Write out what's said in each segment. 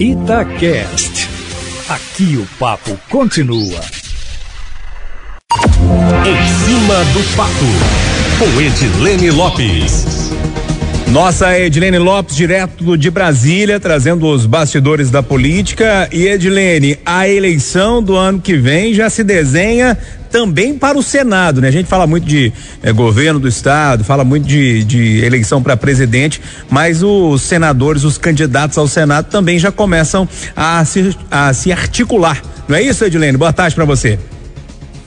Itacast. Aqui o papo continua. Em cima do papo, com Edilene Lopes. Nossa Edilene Lopes, direto de Brasília, trazendo os bastidores da política. E Edilene, a eleição do ano que vem já se desenha também para o Senado, né? A gente fala muito de eh, governo do estado, fala muito de, de eleição para presidente, mas os senadores, os candidatos ao Senado também já começam a se, a se articular. Não é isso, Edilene? Boa tarde para você.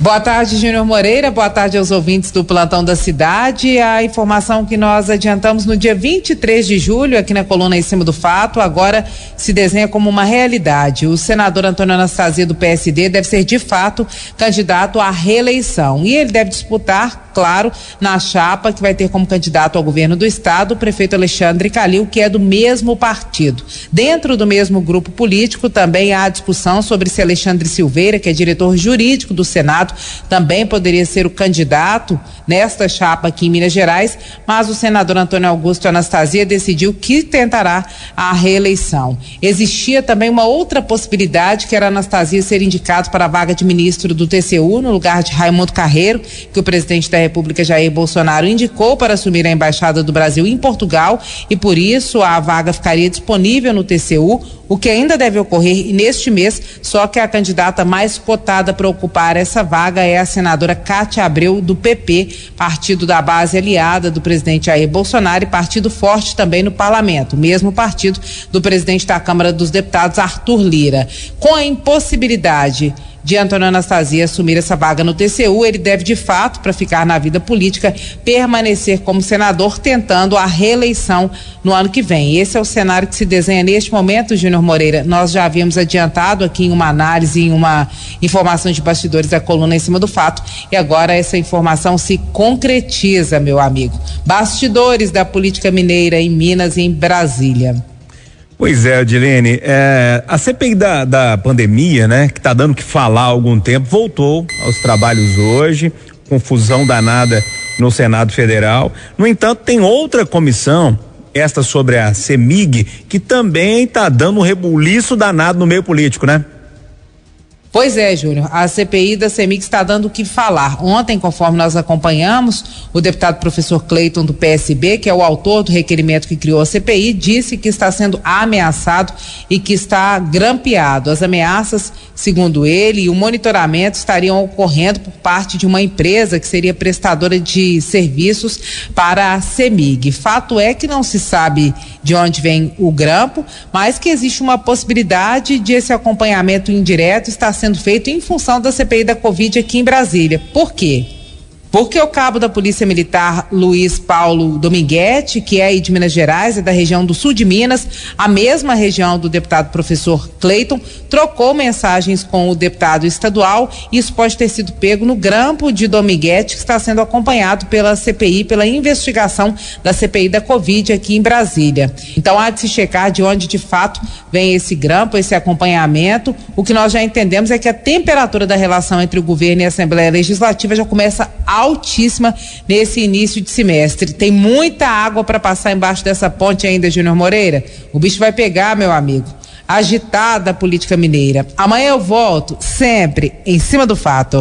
Boa tarde, Júnior Moreira. Boa tarde aos ouvintes do Plantão da Cidade. A informação que nós adiantamos no dia 23 de julho, aqui na coluna em cima do fato, agora se desenha como uma realidade. O senador Antônio Anastasia, do PSD, deve ser de fato candidato à reeleição. E ele deve disputar claro, na chapa que vai ter como candidato ao governo do estado o prefeito Alexandre Calil, que é do mesmo partido. Dentro do mesmo grupo político também há discussão sobre se Alexandre Silveira, que é diretor jurídico do Senado, também poderia ser o candidato nesta chapa aqui em Minas Gerais, mas o senador Antônio Augusto Anastasia decidiu que tentará a reeleição. Existia também uma outra possibilidade, que era Anastasia ser indicado para a vaga de ministro do TCU, no lugar de Raimundo Carreiro, que o presidente da República Jair Bolsonaro indicou para assumir a embaixada do Brasil em Portugal e por isso a vaga ficaria disponível no TCU, o que ainda deve ocorrer neste mês, só que a candidata mais cotada para ocupar essa vaga é a senadora Cátia Abreu do PP, partido da base aliada do presidente Jair Bolsonaro e partido forte também no parlamento, mesmo partido do presidente da Câmara dos Deputados Arthur Lira. Com a impossibilidade de Antônio Anastasia assumir essa vaga no TCU, ele deve, de fato, para ficar na vida política, permanecer como senador, tentando a reeleição no ano que vem. Esse é o cenário que se desenha neste momento, Júnior Moreira. Nós já havíamos adiantado aqui em uma análise, em uma informação de bastidores da coluna em cima do fato, e agora essa informação se concretiza, meu amigo. Bastidores da política mineira em Minas e em Brasília. Pois é, Adilene, é, a CPI da, da pandemia, né, que está dando que falar há algum tempo, voltou aos trabalhos hoje, confusão danada no Senado Federal. No entanto, tem outra comissão, esta sobre a CEMIG, que também está dando um rebuliço danado no meio político, né? Pois é, Júnior, a CPI da CEMIG está dando o que falar. Ontem, conforme nós acompanhamos, o deputado professor Cleiton do PSB, que é o autor do requerimento que criou a CPI, disse que está sendo ameaçado e que está grampeado. As ameaças, segundo ele, o monitoramento estariam ocorrendo por parte de uma empresa que seria prestadora de serviços para a CEMIG. Fato é que não se sabe de onde vem o grampo, mas que existe uma possibilidade de esse acompanhamento indireto estar sendo feito em função da CPI da Covid aqui em Brasília. Por quê? Porque o cabo da Polícia Militar Luiz Paulo Dominguete, que é aí de Minas Gerais, é da região do sul de Minas, a mesma região do deputado professor Cleiton, trocou mensagens com o deputado estadual isso pode ter sido pego no grampo de Dominguete, que está sendo acompanhado pela CPI, pela investigação da CPI da Covid aqui em Brasília. Então há de se checar de onde de fato vem esse grampo, esse acompanhamento. O que nós já entendemos é que a temperatura da relação entre o governo e a Assembleia Legislativa já começa a altíssima nesse início de semestre. Tem muita água para passar embaixo dessa ponte ainda, Júnior Moreira. O bicho vai pegar, meu amigo. Agitada a política mineira. Amanhã eu volto, sempre em cima do fato.